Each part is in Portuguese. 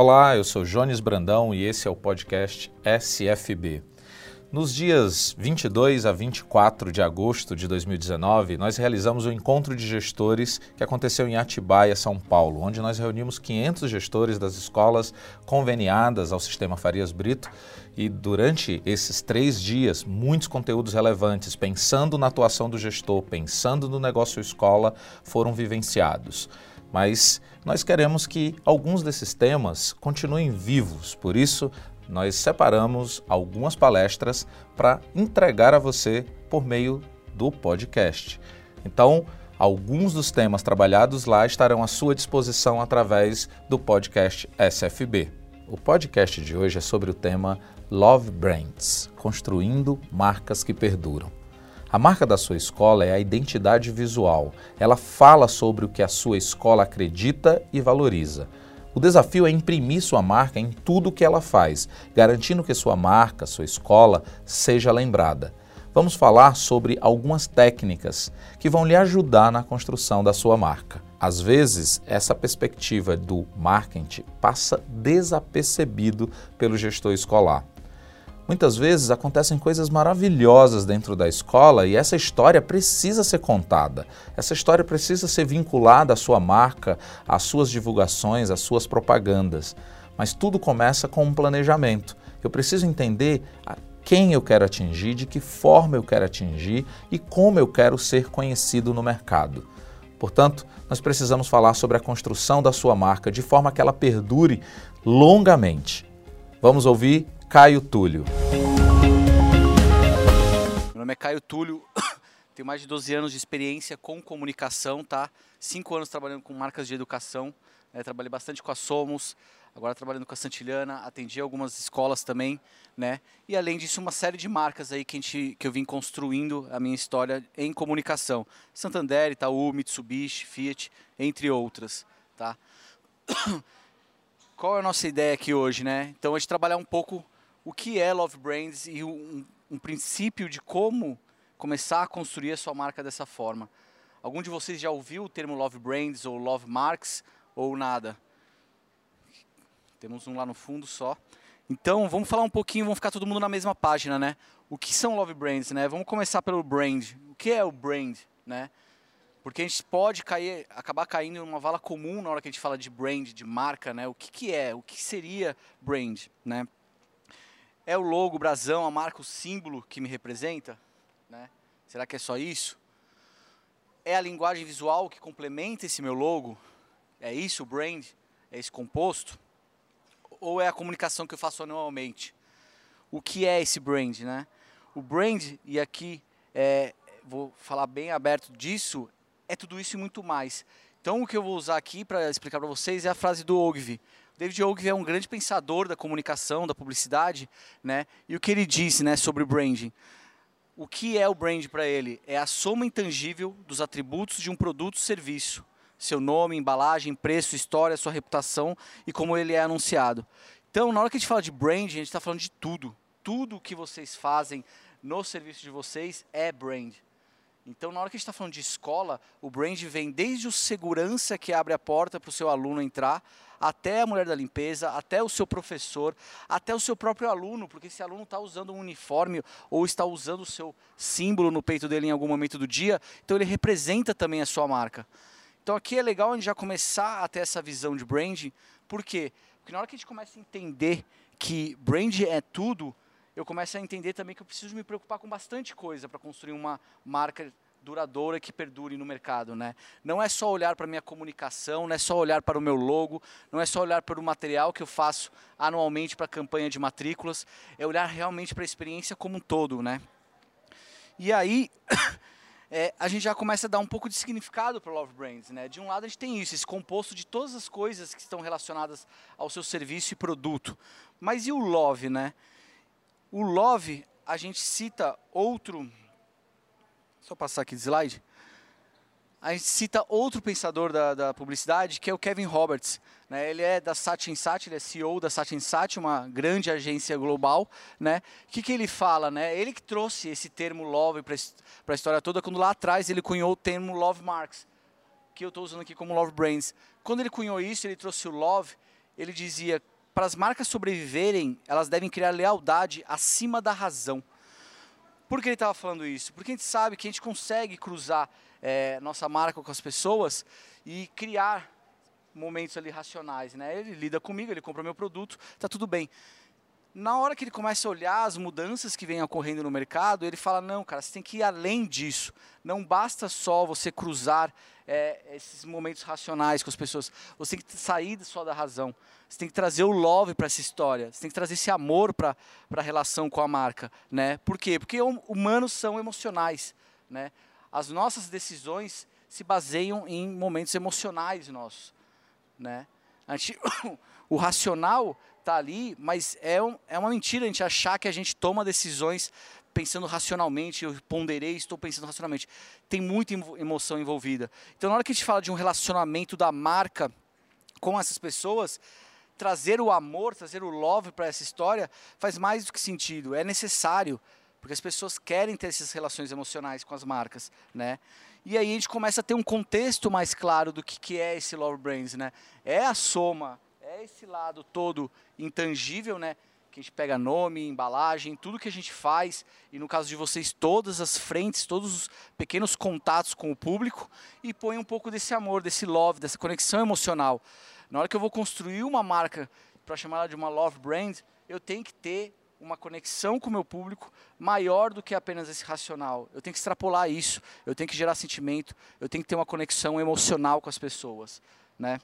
Olá, eu sou Jones Brandão e esse é o podcast SFB. Nos dias 22 a 24 de agosto de 2019, nós realizamos o um encontro de gestores que aconteceu em Atibaia, São Paulo, onde nós reunimos 500 gestores das escolas conveniadas ao Sistema Farias Brito e durante esses três dias, muitos conteúdos relevantes, pensando na atuação do gestor, pensando no negócio escola, foram vivenciados. Mas nós queremos que alguns desses temas continuem vivos, por isso nós separamos algumas palestras para entregar a você por meio do podcast. Então, alguns dos temas trabalhados lá estarão à sua disposição através do podcast SFB. O podcast de hoje é sobre o tema Love Brands construindo marcas que perduram. A marca da sua escola é a identidade visual. Ela fala sobre o que a sua escola acredita e valoriza. O desafio é imprimir sua marca em tudo o que ela faz, garantindo que sua marca, sua escola, seja lembrada. Vamos falar sobre algumas técnicas que vão lhe ajudar na construção da sua marca. Às vezes, essa perspectiva do marketing passa desapercebido pelo gestor escolar. Muitas vezes acontecem coisas maravilhosas dentro da escola e essa história precisa ser contada. Essa história precisa ser vinculada à sua marca, às suas divulgações, às suas propagandas. Mas tudo começa com um planejamento. Eu preciso entender a quem eu quero atingir, de que forma eu quero atingir e como eu quero ser conhecido no mercado. Portanto, nós precisamos falar sobre a construção da sua marca de forma que ela perdure longamente. Vamos ouvir Caio Túlio. Meu nome é Caio Túlio, tenho mais de 12 anos de experiência com comunicação, tá? Cinco anos trabalhando com marcas de educação, né? trabalhei bastante com a Somos, agora trabalhando com a Santilhana, atendi algumas escolas também, né? E além disso, uma série de marcas aí que, a gente, que eu vim construindo a minha história em comunicação. Santander, Itaú, Mitsubishi, Fiat, entre outras, tá? Qual é a nossa ideia aqui hoje, né? Então, a gente trabalhar um pouco o que é Love Brands e um, um princípio de como começar a construir a sua marca dessa forma. Algum de vocês já ouviu o termo Love Brands ou Love Marks ou nada? Temos um lá no fundo só. Então, vamos falar um pouquinho, vamos ficar todo mundo na mesma página, né? O que são Love Brands, né? Vamos começar pelo brand. O que é o brand, né? Porque a gente pode cair, acabar caindo em uma vala comum na hora que a gente fala de brand, de marca, né? O que, que é? O que seria brand, né? É o logo, o brasão, a marca, o símbolo que me representa? Né? Será que é só isso? É a linguagem visual que complementa esse meu logo? É isso o brand? É esse composto? Ou é a comunicação que eu faço anualmente? O que é esse brand, né? O brand, e aqui é, vou falar bem aberto disso, é tudo isso e muito mais. Então o que eu vou usar aqui para explicar para vocês é a frase do Ogilvy. David Ogilvy é um grande pensador da comunicação, da publicidade, né? E o que ele disse, né, sobre branding? O que é o brand para ele? É a soma intangível dos atributos de um produto ou serviço. Seu nome, embalagem, preço, história, sua reputação e como ele é anunciado. Então, na hora que a gente fala de brand, a gente está falando de tudo. Tudo que vocês fazem no serviço de vocês é brand. Então, na hora que a gente está falando de escola, o brand vem desde o segurança que abre a porta para o seu aluno entrar, até a mulher da limpeza, até o seu professor, até o seu próprio aluno, porque esse aluno está usando um uniforme ou está usando o seu símbolo no peito dele em algum momento do dia, então ele representa também a sua marca. Então aqui é legal a gente já começar a ter essa visão de branding, por quê? Porque na hora que a gente começa a entender que brand é tudo, eu começo a entender também que eu preciso me preocupar com bastante coisa para construir uma marca duradoura que perdure no mercado, né? Não é só olhar para a minha comunicação, não é só olhar para o meu logo, não é só olhar para o material que eu faço anualmente para a campanha de matrículas, é olhar realmente para a experiência como um todo, né? E aí é, a gente já começa a dar um pouco de significado para o Love Brands, né? De um lado a gente tem isso, esse composto de todas as coisas que estão relacionadas ao seu serviço e produto. Mas e o Love, né? O love, a gente cita outro. Só passar aqui de slide. A gente cita outro pensador da, da publicidade, que é o Kevin Roberts. Né? Ele é da Sat, ele é CEO da Sat, uma grande agência global. Né? O que, que ele fala? Né? Ele que trouxe esse termo love para a história toda, quando lá atrás ele cunhou o termo love marks, que eu estou usando aqui como love brands. Quando ele cunhou isso, ele trouxe o love ele dizia: para as marcas sobreviverem, elas devem criar lealdade acima da razão. Por que ele estava falando isso? Porque a gente sabe que a gente consegue cruzar é, nossa marca com as pessoas e criar momentos ali racionais, né? Ele lida comigo, ele compra meu produto, tá tudo bem. Na hora que ele começa a olhar as mudanças que vêm ocorrendo no mercado, ele fala: não, cara, você tem que ir além disso. Não basta só você cruzar é, esses momentos racionais com as pessoas. Você tem que sair só da razão. Você tem que trazer o love para essa história. Você tem que trazer esse amor para a relação com a marca. Né? Por quê? Porque humanos são emocionais. Né? As nossas decisões se baseiam em momentos emocionais nossos. Né? Gente, o racional está ali, mas é, um, é uma mentira a gente achar que a gente toma decisões pensando racionalmente, eu ponderei, estou pensando racionalmente. Tem muita emoção envolvida. Então, na hora que a gente fala de um relacionamento da marca com essas pessoas, trazer o amor, trazer o love para essa história faz mais do que sentido, é necessário, porque as pessoas querem ter essas relações emocionais com as marcas, né? E aí a gente começa a ter um contexto mais claro do que, que é esse Love Brands, né? É a soma, é esse lado todo intangível, né? Que a gente pega nome, embalagem, tudo que a gente faz, e no caso de vocês, todas as frentes, todos os pequenos contatos com o público, e põe um pouco desse amor, desse love, dessa conexão emocional. Na hora que eu vou construir uma marca para chamar ela de uma love brand, eu tenho que ter uma conexão com o meu público maior do que apenas esse racional. Eu tenho que extrapolar isso, eu tenho que gerar sentimento, eu tenho que ter uma conexão emocional com as pessoas, né?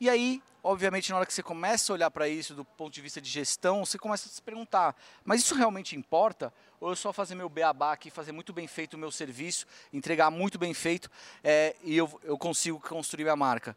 E aí, obviamente, na hora que você começa a olhar para isso do ponto de vista de gestão, você começa a se perguntar: mas isso realmente importa? Ou eu só fazer meu beabá aqui, fazer muito bem feito o meu serviço, entregar muito bem feito é, e eu, eu consigo construir a marca?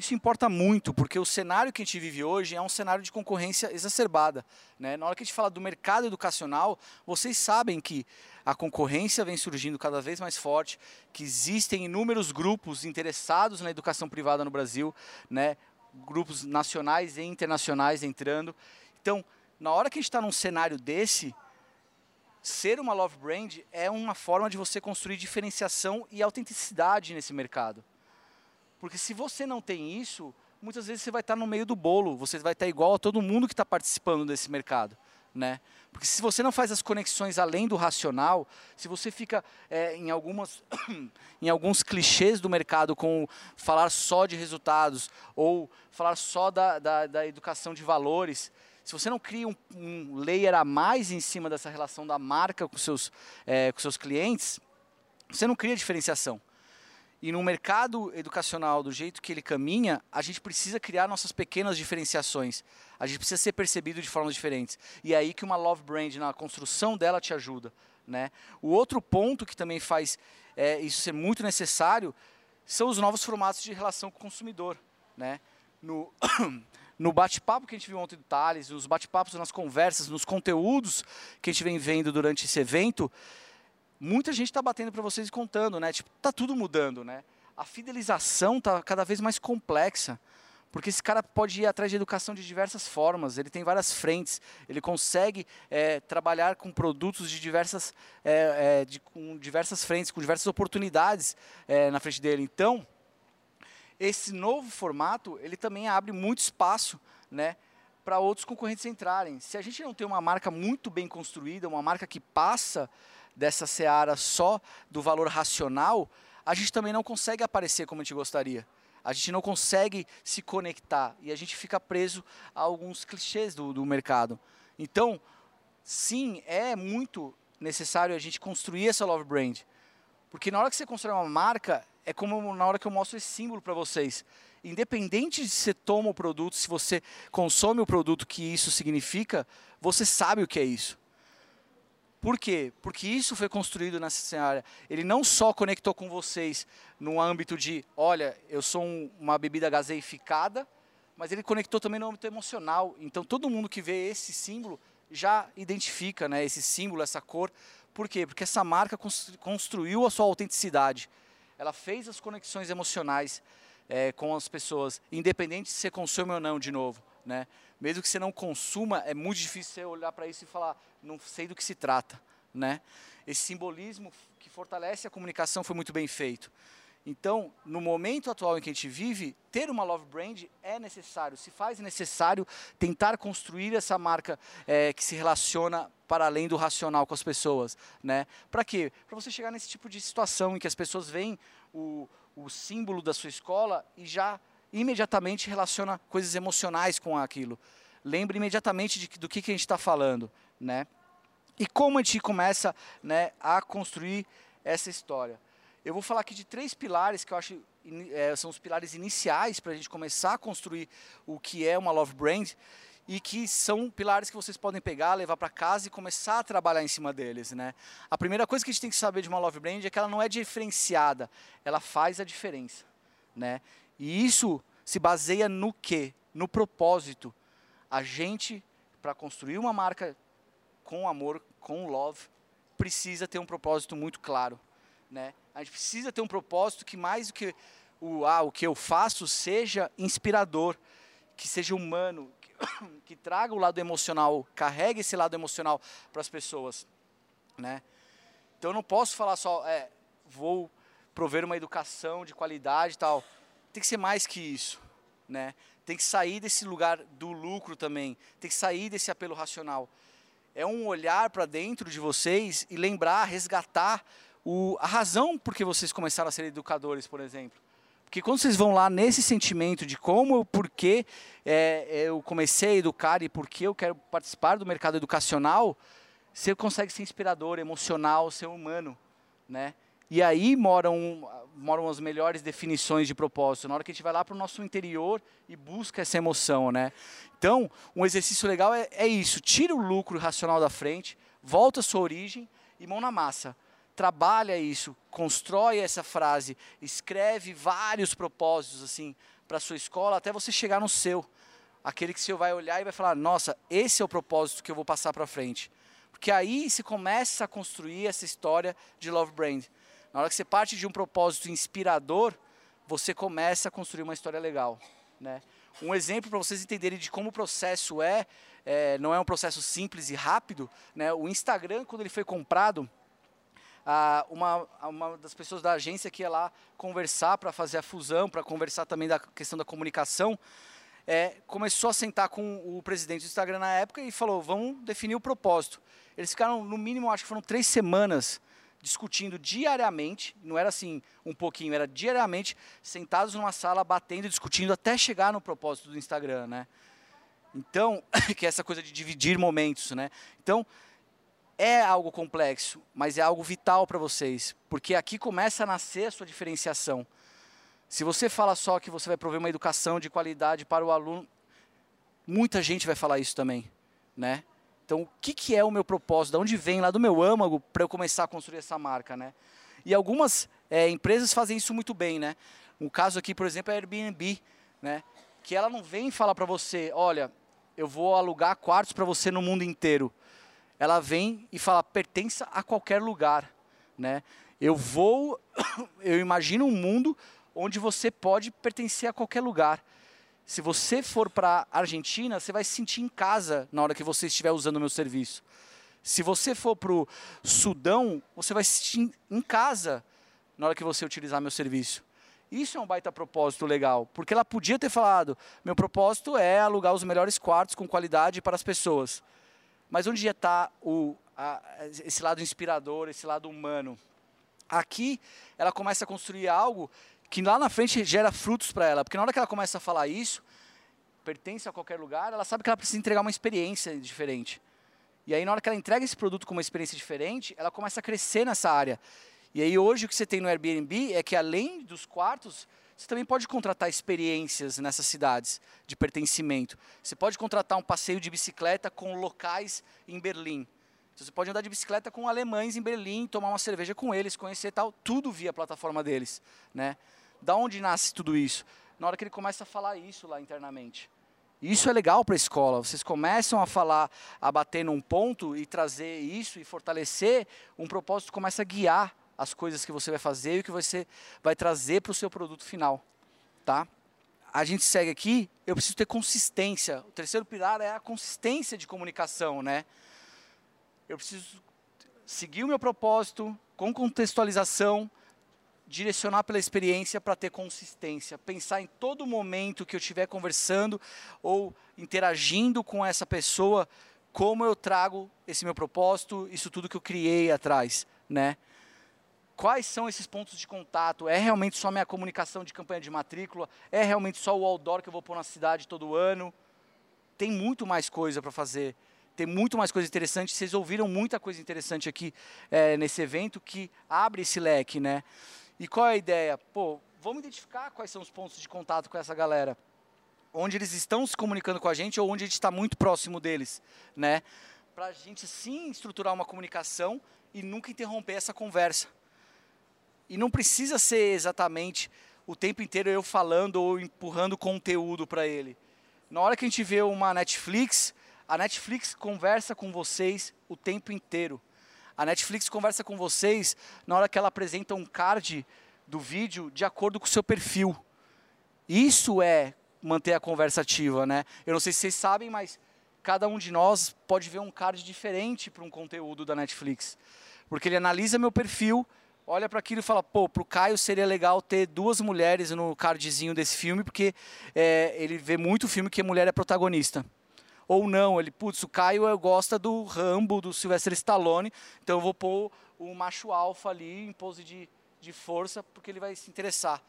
Isso importa muito, porque o cenário que a gente vive hoje é um cenário de concorrência exacerbada. Né? Na hora que a gente fala do mercado educacional, vocês sabem que a concorrência vem surgindo cada vez mais forte, que existem inúmeros grupos interessados na educação privada no Brasil, né? grupos nacionais e internacionais entrando. Então, na hora que a gente está num cenário desse, ser uma love brand é uma forma de você construir diferenciação e autenticidade nesse mercado. Porque se você não tem isso, muitas vezes você vai estar no meio do bolo, você vai estar igual a todo mundo que está participando desse mercado. Né? Porque se você não faz as conexões além do racional, se você fica é, em, algumas, em alguns clichês do mercado com falar só de resultados ou falar só da, da, da educação de valores, se você não cria um, um, layer a mais em cima dessa relação da marca com seus, é, com seus clientes, você não cria diferenciação. E no mercado educacional, do jeito que ele caminha, a gente precisa criar nossas pequenas diferenciações. A gente precisa ser percebido de formas diferentes. E é aí que uma love brand, na construção dela, te ajuda. Né? O outro ponto que também faz é, isso ser muito necessário são os novos formatos de relação com o consumidor. Né? No, no bate-papo que a gente viu ontem do Thales, nos bate-papos, nas conversas, nos conteúdos que a gente vem vendo durante esse evento, muita gente está batendo para vocês e contando, né? Tipo, tá tudo mudando, né? A fidelização está cada vez mais complexa, porque esse cara pode ir atrás de educação de diversas formas. Ele tem várias frentes. Ele consegue é, trabalhar com produtos de diversas, é, é, de, com diversas frentes, com diversas oportunidades na frente dele. Então, esse novo formato ele também abre muito espaço, né? para outros concorrentes entrarem. Se a gente não tem uma marca muito bem construída, uma marca que passa dessa seara só do valor racional, a gente também não consegue aparecer como a gente gostaria. A gente não consegue se conectar e a gente fica preso a alguns clichês do, do mercado. Então, sim, é muito necessário a gente construir essa love brand. Porque na hora que você constrói uma marca, é como na hora que eu mostro esse símbolo para vocês. Independente de se você toma o produto, se você consome o produto que isso significa, você sabe o que é isso. Por quê? Porque isso foi construído nessa área. Ele não só conectou com vocês no âmbito de, olha, eu sou um, uma bebida gaseificada, mas ele conectou também no âmbito emocional. Então todo mundo que vê esse símbolo já identifica né, esse símbolo, essa cor. Por quê? Porque essa marca construiu a sua autenticidade. Ela fez as conexões emocionais é, com as pessoas, independente se você consome ou não de novo. Né? Mesmo que você não consuma, é muito difícil você olhar para isso e falar, não sei do que se trata. Né? Esse simbolismo que fortalece a comunicação foi muito bem feito. Então, no momento atual em que a gente vive, ter uma love brand é necessário, se faz necessário tentar construir essa marca é, que se relaciona para além do racional com as pessoas, né? Para quê? Para você chegar nesse tipo de situação em que as pessoas veem o, o símbolo da sua escola e já imediatamente relaciona coisas emocionais com aquilo. Lembre imediatamente de, do que, que a gente está falando, né? E como a gente começa né, a construir essa história. Eu vou falar aqui de três pilares que eu acho é, são os pilares iniciais para a gente começar a construir o que é uma love brand e que são pilares que vocês podem pegar, levar para casa e começar a trabalhar em cima deles, né? A primeira coisa que a gente tem que saber de uma love brand é que ela não é diferenciada, ela faz a diferença, né? E isso se baseia no quê? No propósito. A gente para construir uma marca com amor, com love, precisa ter um propósito muito claro, né? A gente precisa ter um propósito que mais do que o, ah, o que eu faço seja inspirador, que seja humano, que, que traga o lado emocional, carregue esse lado emocional para as pessoas, né? Então eu não posso falar só, é, vou prover uma educação de qualidade e tal. Tem que ser mais que isso, né? Tem que sair desse lugar do lucro também, tem que sair desse apelo racional. É um olhar para dentro de vocês e lembrar, resgatar o, a razão por que vocês começaram a ser educadores, por exemplo. Porque quando vocês vão lá nesse sentimento de como, por que é, eu comecei a educar e por que eu quero participar do mercado educacional, você consegue ser inspirador, emocional, ser humano, né? E aí moram, moram as melhores definições de propósito, na hora que a gente vai lá para o nosso interior e busca essa emoção, né? Então, um exercício legal é, é isso, tira o lucro racional da frente, volta à sua origem e mão na massa trabalha isso, constrói essa frase, escreve vários propósitos assim para sua escola até você chegar no seu, aquele que você vai olhar e vai falar: "Nossa, esse é o propósito que eu vou passar para frente". Porque aí se começa a construir essa história de Love Brand. Na hora que você parte de um propósito inspirador, você começa a construir uma história legal, né? Um exemplo para vocês entenderem de como o processo é, é, não é um processo simples e rápido, né? O Instagram quando ele foi comprado, ah, uma, uma das pessoas da agência que ia lá conversar para fazer a fusão, para conversar também da questão da comunicação, é, começou a sentar com o presidente do Instagram na época e falou: vamos definir o propósito. Eles ficaram, no mínimo, acho que foram três semanas discutindo diariamente, não era assim um pouquinho, era diariamente, sentados numa sala, batendo, discutindo, até chegar no propósito do Instagram, né? Então, que é essa coisa de dividir momentos, né? Então, é algo complexo, mas é algo vital para vocês, porque aqui começa a nascer a sua diferenciação. Se você fala só que você vai prover uma educação de qualidade para o aluno, muita gente vai falar isso também, né? Então, o que, que é o meu propósito? De onde vem lá do meu âmago para eu começar a construir essa marca, né? E algumas é, empresas fazem isso muito bem, né? Um caso aqui, por exemplo, é a Airbnb, né? Que ela não vem falar para você, olha, eu vou alugar quartos para você no mundo inteiro ela vem e fala pertença a qualquer lugar, né? Eu vou, eu imagino um mundo onde você pode pertencer a qualquer lugar. Se você for para a Argentina, você vai se sentir em casa na hora que você estiver usando o meu serviço. Se você for para o Sudão, você vai se sentir em casa na hora que você utilizar meu serviço. Isso é um baita propósito legal, porque ela podia ter falado: meu propósito é alugar os melhores quartos com qualidade para as pessoas. Mas onde está esse lado inspirador, esse lado humano? Aqui ela começa a construir algo que lá na frente gera frutos para ela, porque na hora que ela começa a falar isso, pertence a qualquer lugar, ela sabe que ela precisa entregar uma experiência diferente. E aí na hora que ela entrega esse produto com uma experiência diferente, ela começa a crescer nessa área. E aí hoje o que você tem no Airbnb é que além dos quartos, você também pode contratar experiências nessas cidades de pertencimento. Você pode contratar um passeio de bicicleta com locais em Berlim. Então, você pode andar de bicicleta com alemães em Berlim, tomar uma cerveja com eles, conhecer tal, tudo via plataforma deles, né? Da onde nasce tudo isso? Na hora que ele começa a falar isso lá internamente. Isso é legal para a escola. Vocês começam a falar, a bater num ponto e trazer isso e fortalecer, um propósito começa a guiar as coisas que você vai fazer e o que você vai trazer para o seu produto final, tá? A gente segue aqui, eu preciso ter consistência. O terceiro pilar é a consistência de comunicação, né? Eu preciso seguir o meu propósito com contextualização direcionar pela experiência para ter consistência, pensar em todo momento que eu estiver conversando ou interagindo com essa pessoa, como eu trago esse meu propósito, isso tudo que eu criei atrás, né? Quais são esses pontos de contato? É realmente só minha comunicação de campanha de matrícula? É realmente só o outdoor que eu vou pôr na cidade todo ano? Tem muito mais coisa para fazer tem muito mais coisa interessante. Vocês ouviram muita coisa interessante aqui é, nesse evento que abre esse leque, né? E qual é a ideia? Pô, vamos identificar quais são os pontos de contato com essa galera. Onde eles estão se comunicando com a gente ou onde a gente está muito próximo deles, né? Para a gente sim estruturar uma comunicação e nunca interromper essa conversa. E não precisa ser exatamente o tempo inteiro eu falando ou empurrando conteúdo para ele. Na hora que a gente vê uma Netflix, a Netflix conversa com vocês o tempo inteiro. A Netflix conversa com vocês na hora que ela apresenta um card do vídeo de acordo com o seu perfil. Isso é manter a conversa ativa, né? Eu não sei se vocês sabem, mas cada um de nós pode ver um card diferente para um conteúdo da Netflix. Porque ele analisa meu perfil, olha para aquilo e fala, pô, para o Caio seria legal ter duas mulheres no cardzinho desse filme, porque é, ele vê muito filme que a mulher é protagonista ou não. Ele, putz, o Caio gosta do Rambo, do Sylvester Stallone, então eu vou pôr o macho alfa ali em pose de, de força, porque ele vai se interessar.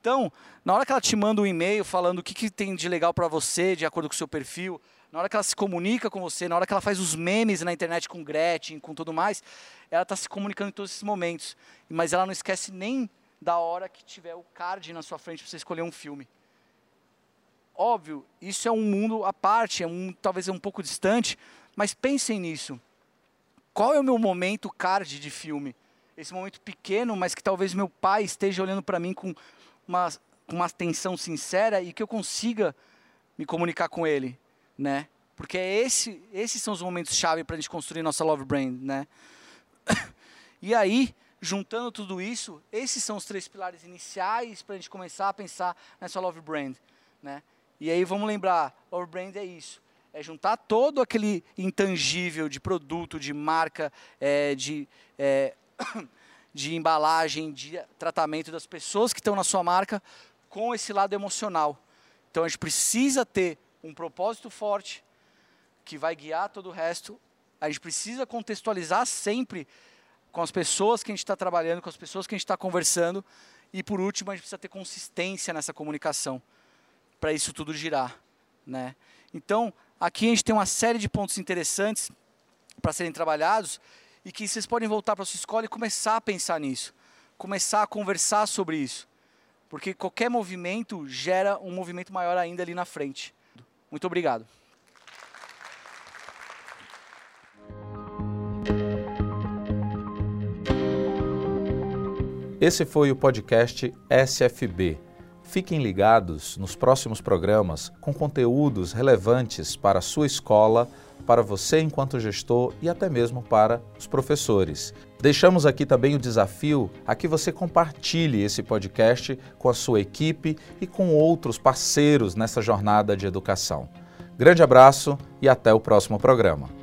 Então, na hora que ela te manda um e-mail falando o que, que tem de legal para você, de acordo com o seu perfil, na hora que ela se comunica com você, na hora que ela faz os memes na internet com Gretchen, com tudo mais, ela está se comunicando em todos esses momentos. Mas ela não esquece nem da hora que tiver o card na sua frente para você escolher um filme. Óbvio, isso é um mundo à parte, é um, talvez é um pouco distante, mas pensem nisso. Qual é o meu momento card de filme? Esse momento pequeno, mas que talvez meu pai esteja olhando para mim com uma, uma atenção sincera e que eu consiga me comunicar com ele, né? Porque é esse, esses são os momentos chave para a gente construir nossa love brand, né? e aí, juntando tudo isso, esses são os três pilares iniciais para a gente começar a pensar nessa love brand, né? E aí vamos lembrar, Our Brand é isso. É juntar todo aquele intangível de produto, de marca, é, de, é, de embalagem, de tratamento das pessoas que estão na sua marca com esse lado emocional. Então a gente precisa ter um propósito forte que vai guiar todo o resto. A gente precisa contextualizar sempre com as pessoas que a gente está trabalhando, com as pessoas que a gente está conversando. E por último, a gente precisa ter consistência nessa comunicação para isso tudo girar, né? Então, aqui a gente tem uma série de pontos interessantes para serem trabalhados e que vocês podem voltar para sua escola e começar a pensar nisso, começar a conversar sobre isso, porque qualquer movimento gera um movimento maior ainda ali na frente. Muito obrigado. Esse foi o podcast SFB Fiquem ligados nos próximos programas com conteúdos relevantes para a sua escola, para você enquanto gestor e até mesmo para os professores. Deixamos aqui também o desafio a que você compartilhe esse podcast com a sua equipe e com outros parceiros nessa jornada de educação. Grande abraço e até o próximo programa.